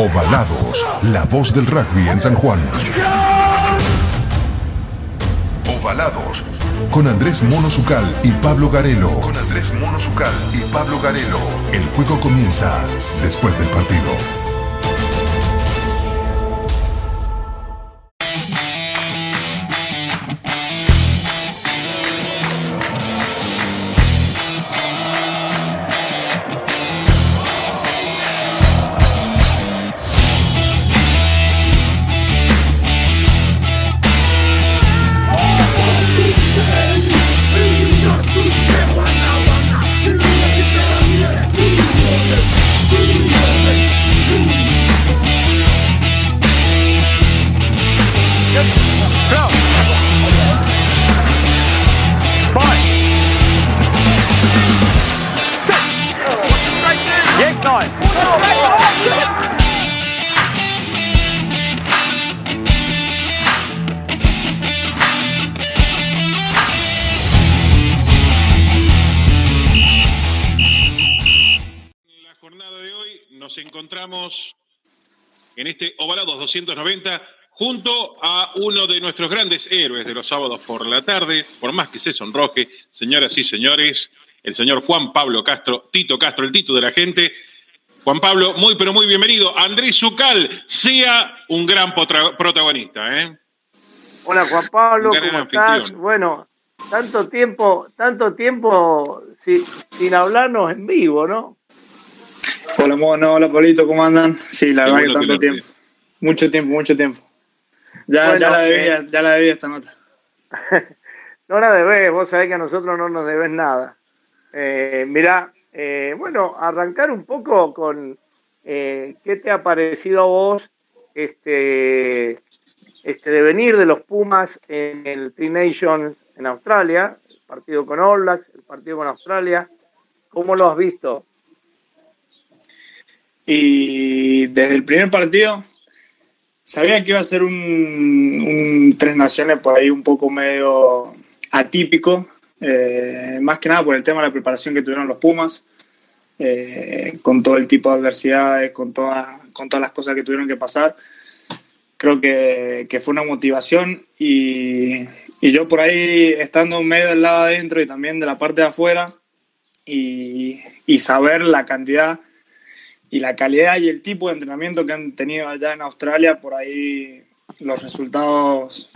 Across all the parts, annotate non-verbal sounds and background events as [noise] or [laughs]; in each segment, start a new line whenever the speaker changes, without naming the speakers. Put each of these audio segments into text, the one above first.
Ovalados, la voz del rugby en San Juan. Ovalados, con Andrés Mono Zucal y Pablo Garelo. Con Andrés Mono Zucal y Pablo Garelo. El juego comienza después del partido.
En este Ovalados 290 junto a uno de nuestros grandes héroes de los sábados por la tarde, por más que se sonroje, señoras y señores, el señor Juan Pablo Castro, Tito Castro, el Tito de la gente. Juan Pablo, muy pero muy bienvenido. Andrés Zucal, sea un gran protagonista, ¿eh?
Hola Juan Pablo, ¿cómo
anfitrión.
estás? Bueno, tanto tiempo, tanto tiempo si- sin hablarnos en vivo, ¿no?
Hola Mono, hola Polito, ¿cómo andan? Sí, la
Qué
verdad que tanto tiempo. Mucho tiempo, mucho tiempo. Ya,
Bueno,
ya la debía,
eh,
ya la debía esta nota. [laughs]
No la debes, vos sabés que a nosotros no nos debes nada. Eh, mirá, eh, bueno, arrancar un poco con eh, qué te ha parecido a vos este, este devenir de los Pumas en el Tri Nations en Australia, el partido con All Blacks, el partido con Australia. ¿Cómo lo has visto?
Y desde el primer partido sabía que iba a ser un, un Tres Naciones por ahí un poco medio atípico, eh, más que nada por el tema de la preparación que tuvieron los Pumas, eh, con todo el tipo de adversidades, con, toda, con todas las cosas que tuvieron que pasar. Creo que, que fue una motivación y, y yo por ahí estando medio del lado adentro y también de la parte de afuera y, y saber la cantidad y la calidad y el tipo de entrenamiento que han tenido allá en Australia, por ahí los resultados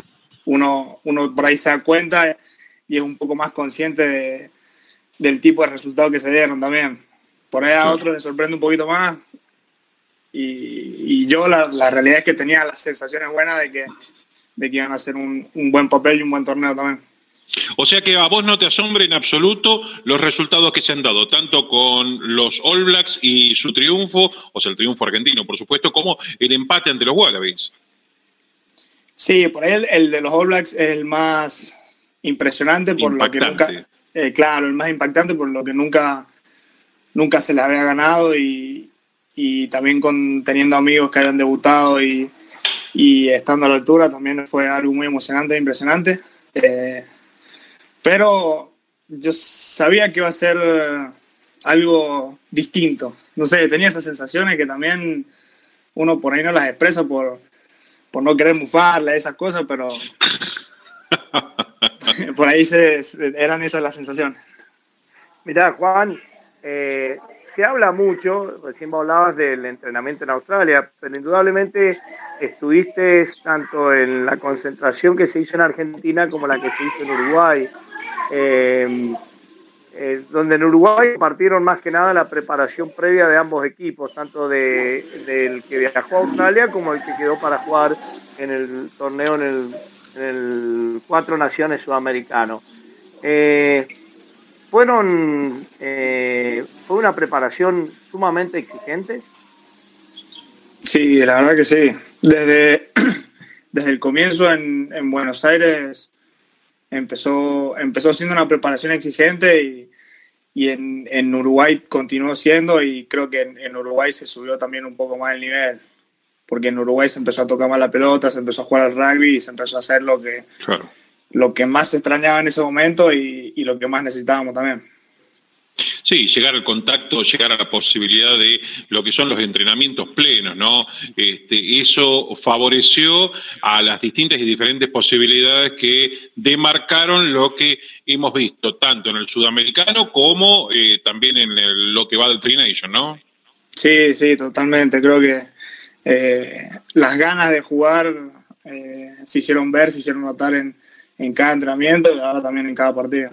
uno, uno por ahí se da cuenta y es un poco más consciente de- del tipo de resultados que se dieron también. Por ahí a otros les sorprende un poquito más y, y yo la, la realidad es que tenía las sensaciones buenas de que, de que iban a hacer un, un buen papel y un buen torneo también.
O sea que a vos no te asombra en absoluto los resultados que se han dado, tanto con los All Blacks y su triunfo, o sea, el triunfo argentino, por supuesto, como el empate ante los Wallabies.
Sí, por ahí el, el de los All Blacks es el más impresionante por lo que nunca, eh, claro, el más impactante por lo que nunca, nunca se les había ganado y, y también con teniendo amigos que hayan debutado y, y estando a la altura también fue algo muy emocionante e impresionante. Eh, pero yo sabía que iba a ser eh, algo distinto. No sé, tenía esas sensaciones que también uno por ahí no las expresa por, por no querer mufarla, esas cosas, pero [laughs] por ahí se, eran esas las sensaciones.
Mirá, Juan, eh, se habla mucho, recién hablabas del entrenamiento en Australia, pero indudablemente estuviste tanto en la concentración que se hizo en Argentina como la que se hizo en Uruguay, eh, eh, donde en Uruguay partieron más que nada la preparación previa de ambos equipos, tanto de, del que viajó a Australia como el que quedó para jugar en el torneo en el, en el Cuatro Naciones Sudamericano. Eh, fueron eh, fue una preparación sumamente exigente
Sí, la verdad que sí. Desde, [clears throat] desde el comienzo en, en Buenos Aires empezó, empezó siendo una preparación exigente y, y en, en Uruguay continuó siendo y creo que en, en Uruguay se subió también un poco más el nivel. Porque en Uruguay se empezó a tocar más la pelota, se empezó a jugar al rugby y se empezó a hacer lo que,
Claro.
lo que más se extrañaba en ese momento y, y lo que más necesitábamos también.
Sí, llegar al contacto, llegar a la posibilidad de lo que son los entrenamientos plenos, ¿no? Este, eso favoreció a las distintas y diferentes posibilidades que demarcaron lo que hemos visto, tanto en el sudamericano como eh, también en lo que va del Free Nation, ¿no?
Sí, sí, totalmente. Creo que eh, las ganas de jugar eh, se hicieron ver, se hicieron notar en, en cada entrenamiento y ahora también en cada partido.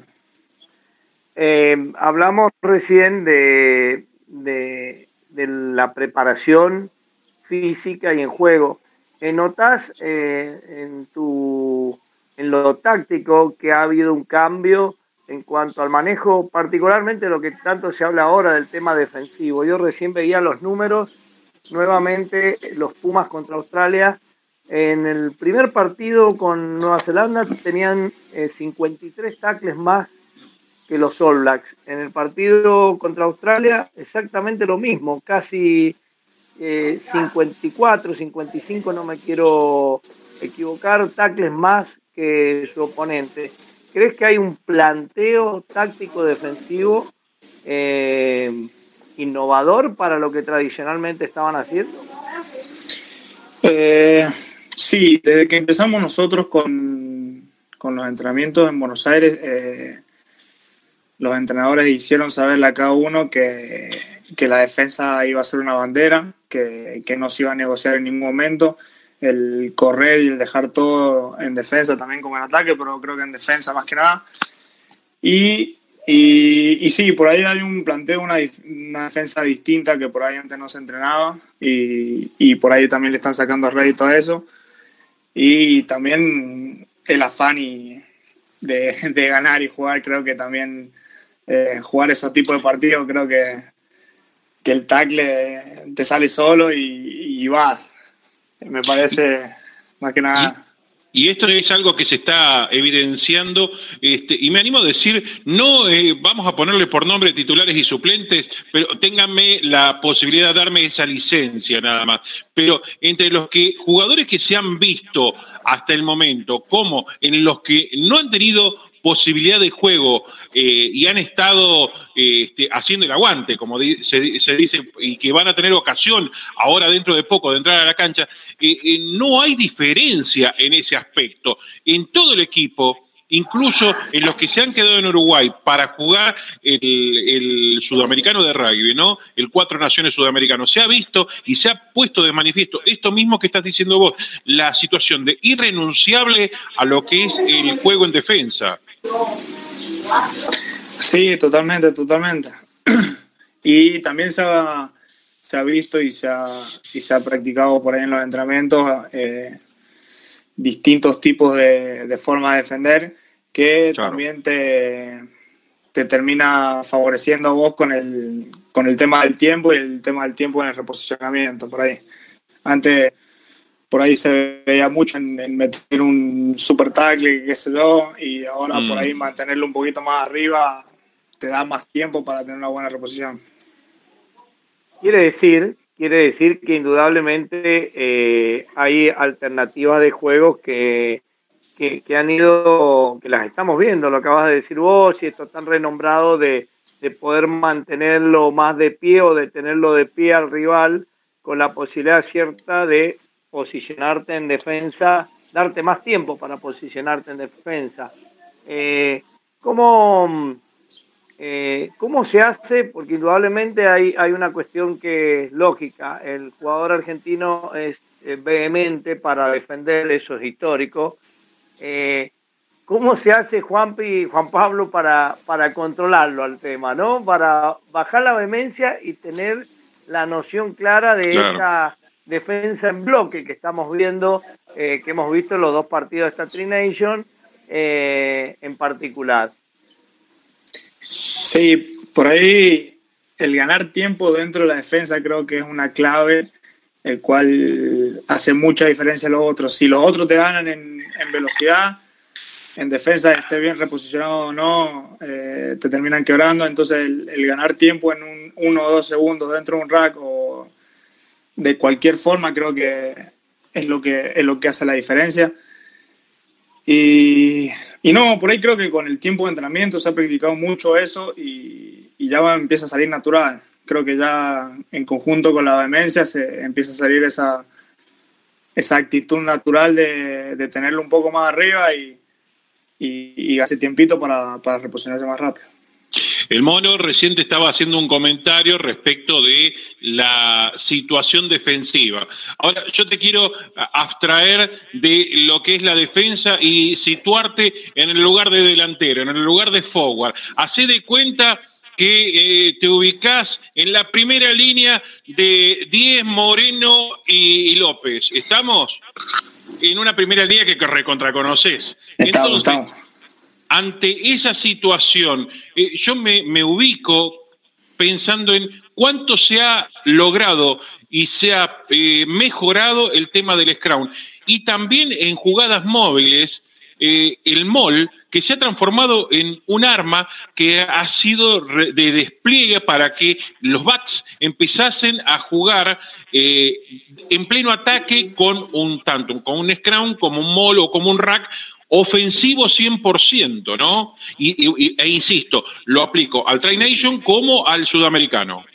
Eh, hablamos recién de, de, la preparación física y en juego. Eh, ¿Notas eh, en, tu, en lo táctico que ha habido un cambio en cuanto al manejo, particularmente lo que tanto se habla ahora del tema defensivo? Yo recién veía los números, nuevamente los Pumas contra Australia. En el primer partido con Nueva Zelanda tenían 53 tacles más que los All Blacks. En el partido contra Australia, exactamente lo mismo, casi 54, eh, 55, no me quiero equivocar, tacles más que su oponente. ¿Crees que hay un planteo táctico defensivo eh, innovador para lo que tradicionalmente estaban haciendo?
Eh, sí, desde que empezamos nosotros con, con los entrenamientos en Buenos Aires, los entrenadores hicieron saberle a cada uno que, la defensa iba a ser una bandera, que, no se iba a negociar en ningún momento. El correr y el dejar todo en defensa también como en ataque, pero creo que en defensa más que nada. Y, y, sí, por ahí hay un planteo, una, una, defensa distinta que por ahí antes no se entrenaba y, y por ahí también le están sacando rédito a eso. Y también el afán y de, de ganar y jugar creo que también eh, jugar esos tipos de partidos, creo que, que el tackle te sale solo y, vas. Me parece más que nada.
Y esto es algo que se está evidenciando, este, y me animo a decir, no eh, vamos a ponerle por nombre titulares y suplentes, pero ténganme la posibilidad de darme esa licencia nada más. Pero entre los que jugadores que se han visto hasta el momento, como en los que no han tenido posibilidad de juego eh, y han estado eh, este, haciendo el aguante, como se, dice, y que van a tener ocasión ahora dentro de poco de entrar a la cancha, eh, no hay diferencia en ese aspecto. En todo el equipo incluso en los que se han quedado en Uruguay para jugar el, sudamericano de rugby, ¿no? El Cuatro Naciones Sudamericano. Se ha visto y se ha puesto de manifiesto esto mismo que estás diciendo vos, la situación de irrenunciable a lo que es el juego en defensa.
Sí, totalmente, totalmente. Y también se ha, visto y se ha, y se ha practicado por ahí en los entrenamientos. Eh, distintos tipos de, de formas de defender que también te, te termina favoreciendo a vos con el, con el tema del tiempo y el tema del tiempo en el reposicionamiento, por ahí. Antes, por ahí se veía mucho en, meter un super tackle, qué sé yo, y ahora por mm. ahí mantenerlo un poquito más arriba te da más tiempo para tener una buena reposición.
Quiere decir quiere decir que indudablemente eh, hay alternativas de juegos que, que, han ido, que las estamos viendo, lo acabas de decir vos, y esto tan renombrado de, de poder mantenerlo más de pie o de tenerlo de pie al rival con la posibilidad cierta de posicionarte en defensa, darte más tiempo para posicionarte en defensa. Eh, ¿Cómo eh, ¿Cómo se hace? Porque indudablemente hay, hay una cuestión que es lógica. El jugador argentino es eh, vehemente para defender, eso es histórico. Eh, ¿Cómo se hace Juan, Juan Pablo para, para controlarlo al tema, ¿no? Para bajar la vehemencia y tener la noción clara de esa defensa en bloque que estamos viendo, que hemos visto en los dos partidos de esta Tri Nation en particular.
Sí, por ahí el ganar tiempo dentro de la defensa creo que es una clave, el cual hace mucha diferencia a los otros. Si los otros te ganan en, velocidad, en defensa, esté bien reposicionado o no, eh, te terminan quebrando. Entonces, el, ganar tiempo en un, uno o dos segundos dentro de un rack o de cualquier forma, creo que es lo que, es lo que hace la diferencia. Y, y, no, por ahí creo que con el tiempo de entrenamiento se ha practicado mucho eso y, ya empieza a salir natural. Creo que ya en conjunto con la demencia se empieza a salir esa, esa actitud natural de, de tenerlo un poco más arriba y, y, y hace tiempito para, para reposicionarse más rápido.
El mono reciente estaba haciendo un comentario respecto de la situación defensiva. Ahora, yo te quiero abstraer de lo que es la defensa y situarte en el lugar de delantero, en el lugar de forward. Hacé de cuenta que eh, te ubicás en la primera línea de Díez, Moreno y, López. ¿Estamos? En una primera línea que recontraconoces.
Estamos, estamos
ante esa situación, eh, yo me, ubico pensando en cuánto se ha logrado y se ha eh, mejorado el tema del Scrum. Y también en jugadas móviles, eh, el MOL, que se ha transformado en un arma que ha sido de despliegue para que los backs empezasen a jugar en pleno ataque con un tanto, con un Scrum, como un MOL o como un rack, ofensivo 100%, ¿no? Y, e insisto, lo aplico al Tri Nation como al sudamericano.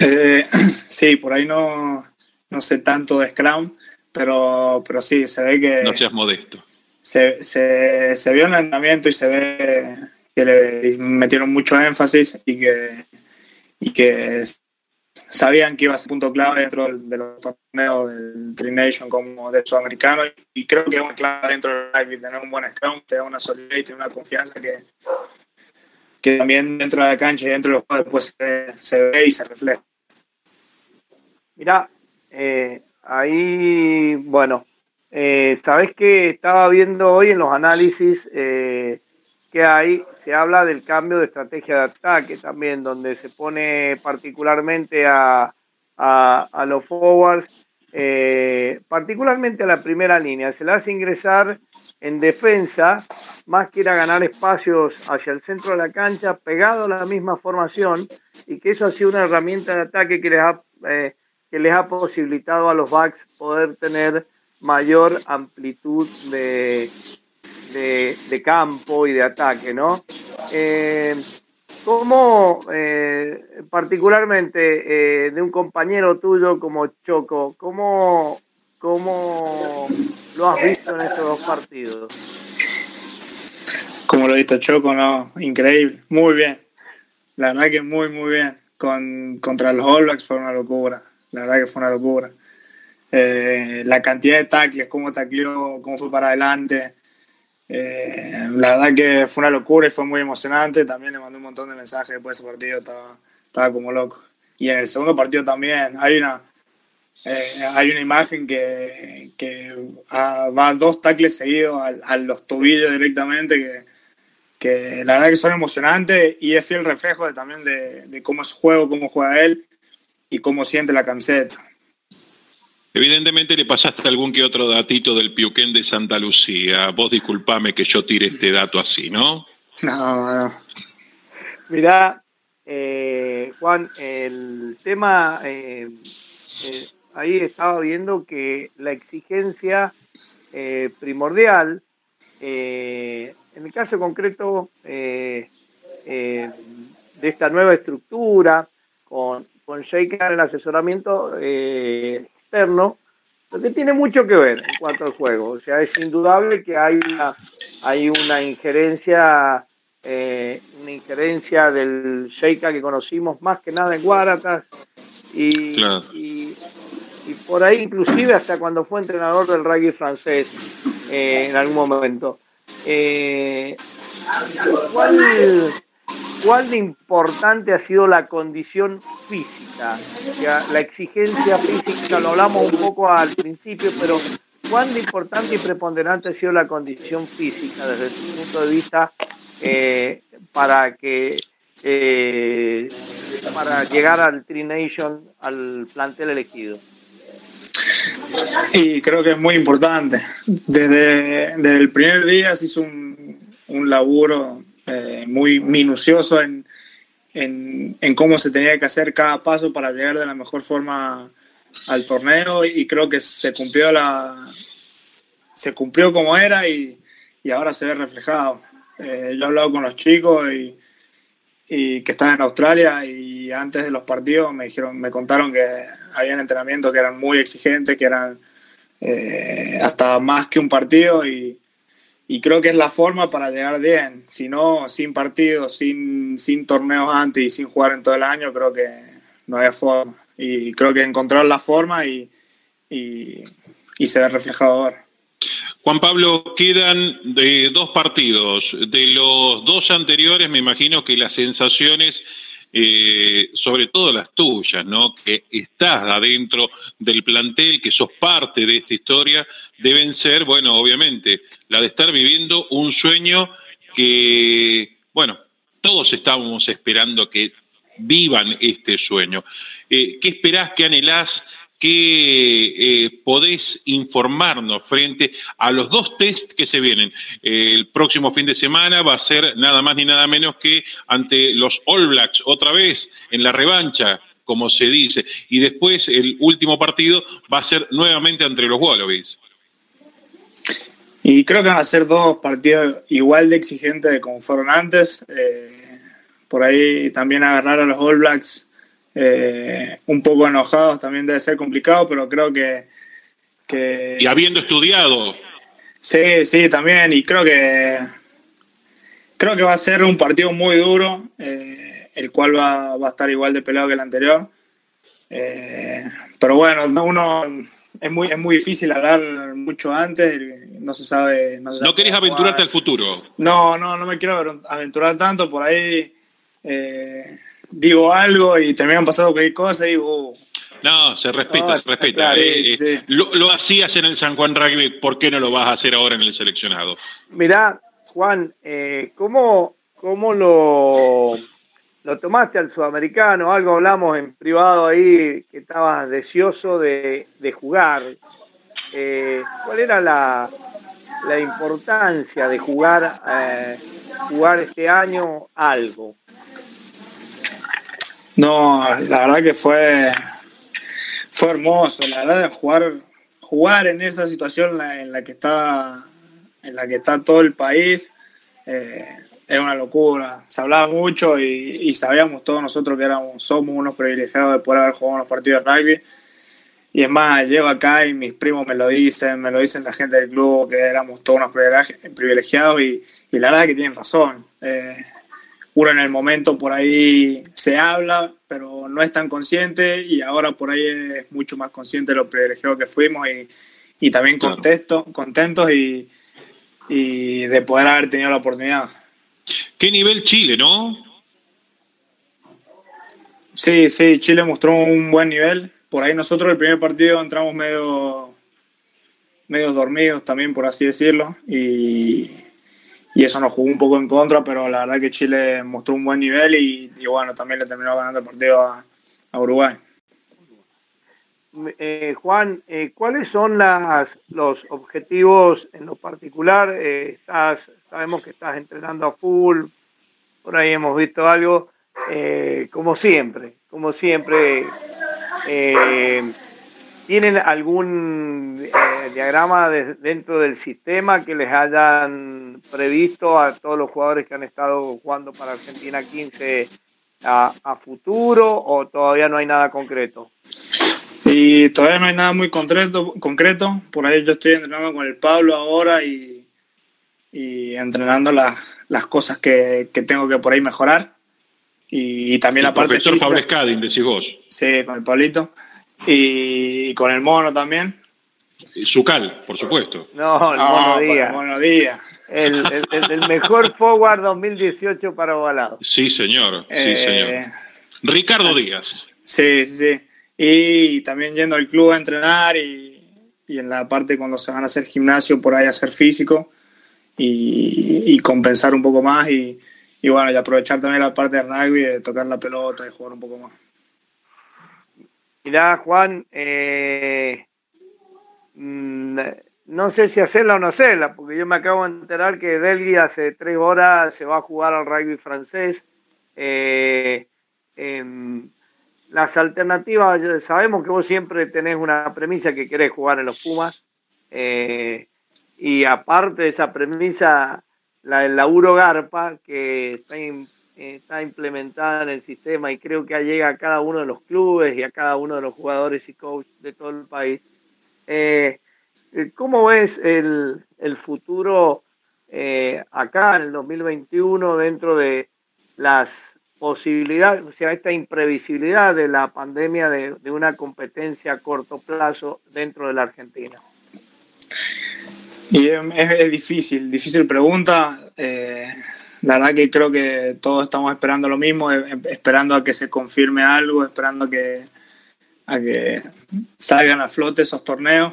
Eh, [clears throat] sí, por ahí no, no sé tanto de Scrum, pero, pero sí, se ve que...
No seas modesto.
Se, se, se vio el entrenamiento y se ve que le metieron mucho énfasis y que, y que sabían que iba a ser punto clave dentro de los torneos del Tri Nation como de sudamericano y creo que es una clave dentro del rugby tener un buen scrum, te da una solidez y te da una confianza que, que también dentro de la cancha y dentro de los juegos después se, se ve y se refleja.
Mira, eh, ahí, bueno, eh, sabes que estaba viendo hoy en los análisis eh, que hay, se habla del cambio de estrategia de ataque también, donde se pone particularmente a, a, los forwards, eh, particularmente a la primera línea, se le hace ingresar en defensa, más que ir a ganar espacios hacia el centro de la cancha, pegado a la misma formación, y que eso ha sido una herramienta de ataque que les ha, eh, que les ha posibilitado a los backs poder tener mayor amplitud de, de, campo y de ataque, ¿no? Eh, ¿Cómo, eh, particularmente eh, de un compañero tuyo como Choco, cómo, cómo lo has visto en estos dos partidos?
Como lo he visto Choco, no, increíble, muy bien. La verdad que muy, muy bien. Con, contra los All Blacks fue una locura. La verdad que fue una locura. la cantidad de tackles, cómo tacleó, cómo fue para adelante. Eh, la verdad que fue una locura y fue muy emocionante. También le mandé un montón de mensajes después de ese partido, estaba, como loco. Y en el segundo partido también hay una, eh, hay una imagen que, que va dos tacles seguidos a, los tobillos directamente, que, que, la verdad que son emocionantes y es fiel reflejo de, también de cómo es juego, cómo juega él y cómo siente la camiseta.
Evidentemente le pasaste algún que otro datito del Piuquén de Santa Lucía. Vos disculpame que yo tire este dato así, ¿no?
No, no.
Mirá, eh, Juan, el tema, eh, eh, ahí estaba viendo que la exigencia primordial, en el caso concreto de esta nueva estructura, con, con Shaker el asesoramiento, externo, lo que tiene mucho que ver en cuanto al juego. O sea, es indudable que hay una, hay una injerencia, eh, una injerencia del Sheikha que conocimos más que nada en Guaratas y, y, por ahí inclusive hasta cuando fue entrenador del rugby francés eh, en algún momento. Eh, ¿Cuál cuán importante ha sido la condición física, la exigencia física, lo hablamos un poco al principio, pero cuán importante y preponderante ha sido la condición física desde tu punto de vista eh, para que eh, para llegar al Tri Nation, al plantel elegido.
Y creo que es muy importante. Desde, el primer día se hizo un, un laburo eh, muy minucioso en, en, cómo se tenía que hacer cada paso para llegar de la mejor forma al torneo y creo que se cumplió la se cumplió como era y, y ahora se ve reflejado. Eh, yo he hablado con los chicos y, y que estaba en Australia y antes de los partidos me dijeron, me contaron que habían entrenamientos que eran muy exigentes, que eran eh, hasta más que un partido y, creo que es la forma para llegar bien. Si no, sin partidos, sin, sin torneos antes y sin jugar en todo el año, creo que no había forma. Y creo que encontraron la forma y, y, y se ve reflejado ahora.
Juan Pablo, quedan de dos partidos. De los dos anteriores, me imagino que las sensaciones, eh, sobre todo las tuyas, ¿no? Que estás adentro del plantel, que sos parte de esta historia, deben ser, bueno, obviamente, la de estar viviendo un sueño que, bueno, todos estábamos esperando que vivan este sueño. Eh, ¿Qué esperás, qué anhelás que eh, podés informarnos frente a los dos test que se vienen. el próximo fin de semana va a ser nada más ni nada menos que ante los All Blacks, otra vez en la revancha, como se dice, y después el último partido va a ser nuevamente entre los Wallabies.
Y creo que van a ser dos partidos igual de exigentes como fueron antes. Eh, por ahí también agarrar a los All Blacks eh, un poco enojados también debe ser complicado, pero creo que,
Y habiendo estudiado.
Sí, sí, también, y creo que creo que va a ser un partido muy duro, eh, el cual va, a estar igual de pelado que el anterior. Eh, pero bueno, uno es muy, es muy difícil hablar mucho antes, no se sabe.
No, se querés aventurarte al futuro.
No, no, no me quiero aventurar tanto, por ahí digo algo y terminan pasando cualquier cosa y digo...
No, se respeta, se respeta. Eh, eh, lo, hacías en el San Juan Rugby, ¿por qué no lo vas a hacer ahora en el seleccionado?
Mirá, Juan, eh, ¿cómo, cómo lo, lo tomaste al sudamericano? Algo hablamos en privado ahí, que estabas deseoso de, de jugar. ¿Cuál era la, la importancia de jugar, jugar este año algo?
No, la verdad que fue, fue hermoso, la verdad jugar, jugar en esa situación en la que está, en la que está todo el país, eh, es una locura. Se hablaba mucho y, sabíamos todos nosotros que éramos, somos unos privilegiados de poder haber jugado los partidos de rugby. Y es más, llego acá y mis primos me lo dicen, me lo dicen la gente del club, que éramos todos unos privilegiados y, y la verdad que tienen razón. Eh, uno en el momento por ahí se habla, pero no es tan consciente y ahora por ahí es mucho más consciente de lo privilegiados que fuimos y, también contentos y, y de poder haber tenido la oportunidad.
¿Qué nivel Chile, no?
Sí, sí, Chile mostró un buen nivel. Por ahí nosotros el primer partido entramos medio, medio dormidos también, por así decirlo, y, y eso nos jugó un poco en contra, pero la verdad que Chile mostró un buen nivel y, bueno, también le terminó ganando el partido a, Uruguay.
Eh, Juan, eh, ¿cuáles son las, los objetivos en lo particular? Eh, estás, sabemos que estás entrenando a full, por ahí hemos visto algo, como siempre, como siempre. ¿Tienen algún diagrama dentro del sistema que les hayan previsto a todos los jugadores que han estado jugando para Argentina 15 a, futuro o todavía no hay nada concreto?
Y todavía no hay nada muy concreto, concreto. Por ahí yo estoy entrenando con el Pablo ahora y, y entrenando las cosas que, tengo que por ahí mejorar. Y, también la parte.
Profesor Pablo Scadin, decís vos.
Sí, con el Pablito y con el mono también.
Sucal, por supuesto.
No, el mono
Díaz. El mono Díaz.
El, mejor forward 2018 para Ovalado.
Sí, señor. Sí, eh, señor. Ricardo Díaz.
Sí, sí, sí. Y también yendo al club a entrenar y, y, en la parte cuando se van a hacer gimnasio, por ahí hacer físico y, y compensar un poco más y, y bueno, y aprovechar también la parte de rugby, de tocar la pelota y jugar un poco más.
Mirá, Juan, eh, mm, no sé si hacerla o no hacerla, porque yo me acabo de enterar que Delgui hace tres horas se va a jugar al rugby francés. Eh, em, las alternativas, sabemos que vos siempre tenés una premisa que querés jugar en los Pumas, eh, y aparte de esa premisa, la del laburo Garpa, que está está implementada en el sistema y creo que llega a cada uno de los clubes y a cada uno de los jugadores y coaches de todo el país. Eh, ¿Cómo ves el, el futuro eh, acá en el 2021 dentro de las posibilidades, o sea, esta imprevisibilidad de la pandemia de, de una competencia a corto plazo dentro de la Argentina?
Y es, difícil, difícil pregunta. Eh, la verdad que creo que todos estamos esperando lo mismo, eh, esperando a que se confirme algo, esperando que, a que salgan a flote esos torneos.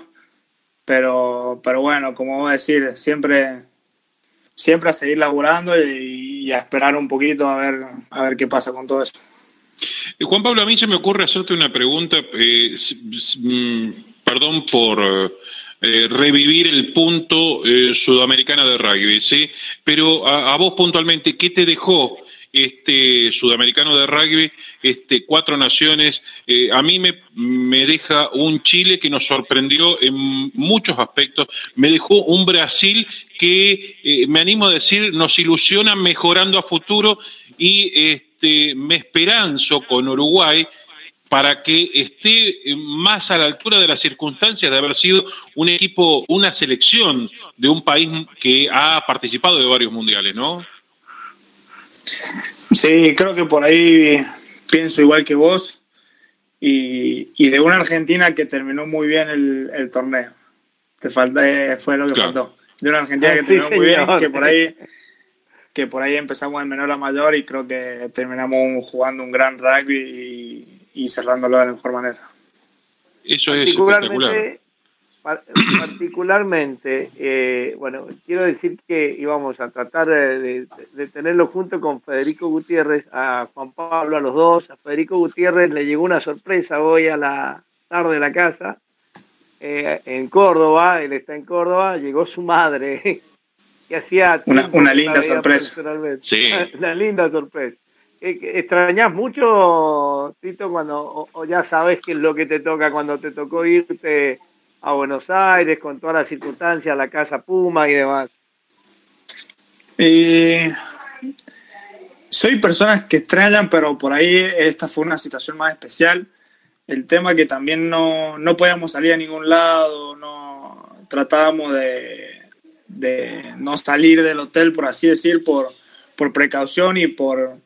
Pero, pero bueno, como voy a decir, siempre, siempre a seguir laburando y, a esperar un poquito a ver, a ver qué pasa con todo eso.
Eh, Juan Pablo, a mí se me ocurre hacerte una pregunta, mm, perdón por eh, revivir el punto eh, sudamericano de rugby, ¿sí? Pero a, vos puntualmente, ¿qué te dejó este sudamericano de rugby, este cuatro naciones? Eh, a mí me, me deja un Chile que nos sorprendió en muchos aspectos, me dejó un Brasil que me animo a decir nos ilusiona mejorando a futuro y este, me esperanzo con Uruguay para que esté más a la altura de las circunstancias de haber sido un equipo, una selección de un país que ha participado de varios mundiales, ¿no?
Sí, creo que por ahí pienso igual que vos y, de una Argentina que terminó muy bien el, torneo. Te falta, eh, fue lo que faltó. De una Argentina que terminó muy bien, que por ahí que por ahí empezamos en menor a mayor y creo que terminamos jugando un gran rugby y, y cerrándolo de la mejor manera.
Eso es espectacular. [clears throat]
Particularmente, eh, bueno, quiero decir que íbamos a tratar de, tenerlo junto con Federico Gutiérrez, a Juan Pablo, a los dos. A Federico Gutiérrez le llegó una sorpresa hoy a la tarde de la casa, eh, en Córdoba, él está en Córdoba, llegó su madre, [laughs] que hacía...
Una, una linda sorpresa.
Sí. [laughs] Una linda sorpresa. ¿Extrañas mucho, Tito, cuando o, ya sabes qué es lo que te toca cuando te tocó irte a Buenos Aires con todas las circunstancias, la casa Puma y demás?
soy personas que extrañan, pero por ahí esta fue una situación más especial. El tema que también no, no podíamos salir a ningún lado, no tratábamos de, de no salir del hotel, por así decir, por, por precaución y por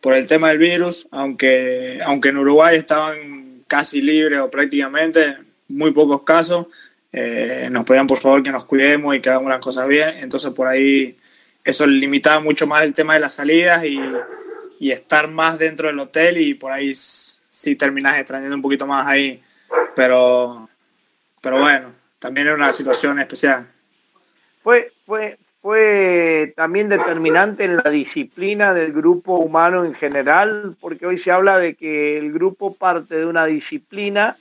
por el tema del virus, aunque, aunque en Uruguay estaban casi libres o prácticamente, muy pocos casos, eh, nos pedían por favor que nos cuidemos y que hagamos las cosas bien, entonces por ahí eso limitaba mucho más el tema de las salidas y, y estar más dentro del hotel y por ahí sí terminas extrañando un poquito más ahí, pero, pero bueno, también era una situación especial.
Fue, fue, fue también determinante en la disciplina del grupo humano en general, porque hoy se habla de que el grupo parte de una disciplina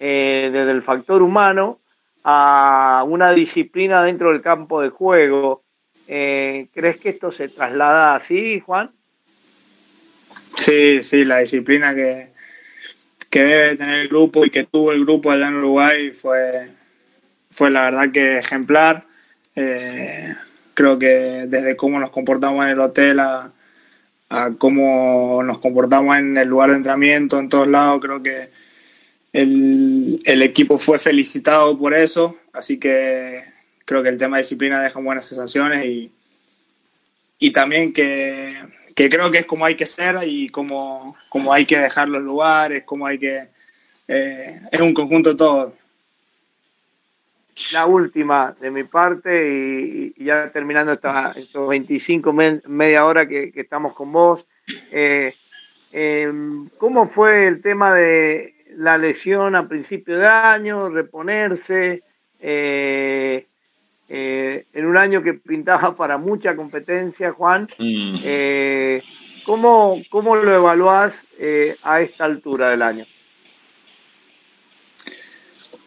eh, desde el factor humano a una disciplina dentro del campo de juego. Eh, ¿Crees que esto se traslada así, Juan?
Sí, sí, la disciplina que, que debe tener el grupo y que tuvo el grupo allá en Uruguay fue, fue la verdad que ejemplar eh, creo que desde cómo nos comportamos en el hotel a, cómo nos comportamos en el lugar de entrenamiento, en todos lados, creo que el, equipo fue felicitado por eso, así que creo que el tema de disciplina deja buenas sensaciones y, y también que, creo que es como hay que ser y como, como hay que dejar los lugares, como hay que... Eh, es un conjunto todo
la última de mi parte y, ya terminando esta, estos 25, media hora que, estamos con vos. Eh, em, ¿Cómo fue el tema de la lesión a principio de año, reponerse? Eh, eh, en un año que pintaba [laughs] para mucha competencia, Juan. Mm. ¿cómo, ¿Cómo lo evaluás a esta altura del año?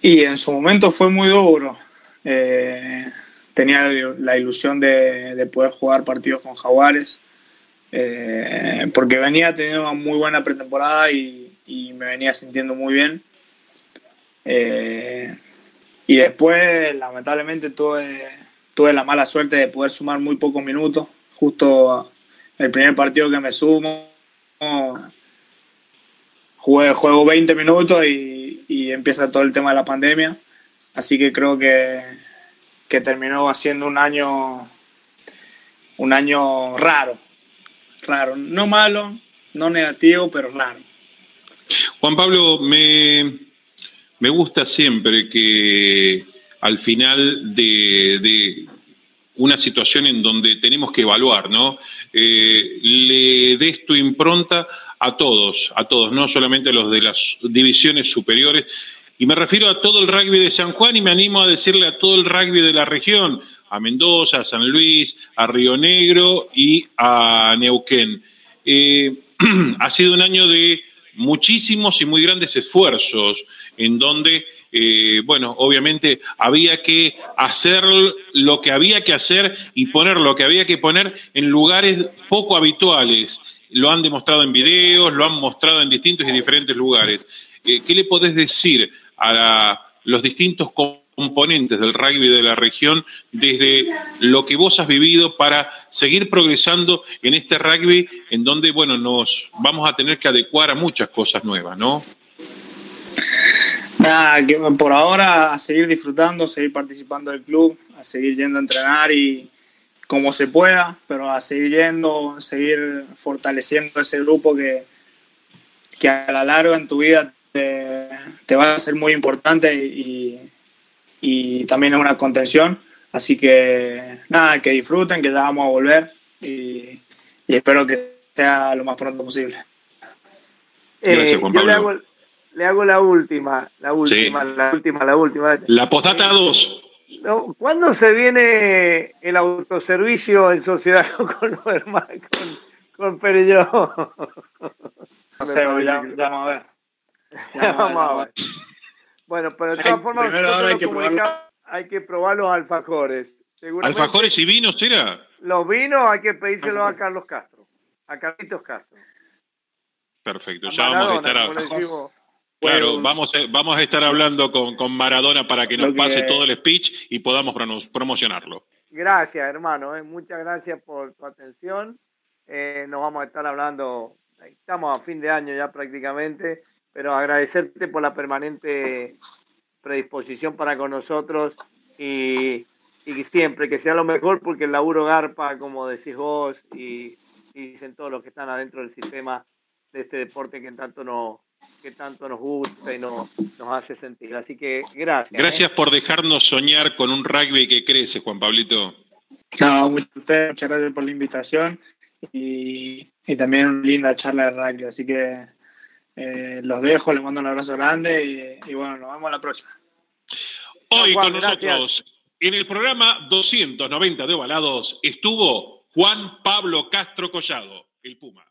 Y en su momento fue muy duro. Eh, tenía la ilusión de, poder jugar partidos con Jaguares, eh, porque venía teniendo una muy buena pretemporada y, me venía sintiendo muy bien. Eh, y después, lamentablemente, tuve, tuve la mala suerte de poder sumar muy pocos minutos, justo el primer partido que me sumo, jugué, juego 20 minutos y, y, empieza todo el tema de la pandemia. Así que creo que, que terminó haciendo un año, un año raro, raro, no malo, no negativo, pero raro.
Juan Pablo, me, me gusta siempre que al final de, de, una situación en donde tenemos que evaluar, ¿no? Eh, le des tu impronta a todos, a todos, no solamente a los de las divisiones superiores. Y me refiero a todo el rugby de San Juan y me animo a decirle a todo el rugby de la región, a Mendoza, a San Luis, a Río Negro y a Neuquén. Eh, [clears throat] ha sido un año de muchísimos y muy grandes esfuerzos en donde, eh, bueno, obviamente había que hacer lo que había que hacer y poner lo que había que poner en lugares poco habituales. Lo han demostrado en videos, lo han mostrado en distintos y diferentes lugares. Eh, ¿Qué le podés decir a los distintos componentes del rugby de la región desde lo que vos has vivido para seguir progresando en este rugby en donde, bueno, nos vamos a tener que adecuar a muchas cosas nuevas, ¿no?
Nada, que por ahora a seguir disfrutando, seguir participando del club, a seguir yendo a entrenar y como se pueda, pero a seguir yendo, seguir fortaleciendo ese grupo que, que a la larga en tu vida te, te va a ser muy importante y, y también es una contención. Así que nada, que disfruten, que ya vamos a volver y, y espero que sea lo más pronto posible.
Gracias, Juan Pablo. Le hago, le hago, la última, la última, sí. la última, la última.
La postdata 2.
No, ¿Cuándo se viene el autoservicio en sociedad [laughs] con los hermanos, con, con Perelló?
No sé, ya, ya, vamos a ver.
Ya vamos a ver. [laughs] Bueno, pero de todas formas,
hay, que
hay que probar los alfajores.
¿Alfajores y vinos era?
Los vinos hay que pedírselos a Carlos Castro, a Carlitos Castro.
Perfecto, ya vamos a estar a... Claro, vamos a, vamos a estar hablando con, con Maradona para que nos que... pase todo el speech y podamos promocionarlo.
Gracias, hermano. Eh. Muchas gracias por tu atención. Eh, nos vamos a estar hablando, estamos a fin de año ya prácticamente pero agradecerte por la permanente predisposición para con nosotros y, y siempre que sea lo mejor porque el laburo garpa, como decís vos, y, y, dicen todos los que están adentro del sistema de este deporte que tanto nos que tanto nos gusta y nos, nos hace sentir. Así que gracias.
Gracias ¿eh? por dejarnos soñar con un rugby que crece, Juan Pablito.
No, muchas gracias por la invitación y, y también una linda charla de rugby. Así que eh, los dejo, les mando un abrazo grande y, y, bueno, nos vemos la próxima.
Hoy Juan, con nosotros, en el programa 290 de Ovalados, estuvo Juan Pablo Castro Collado, el Puma.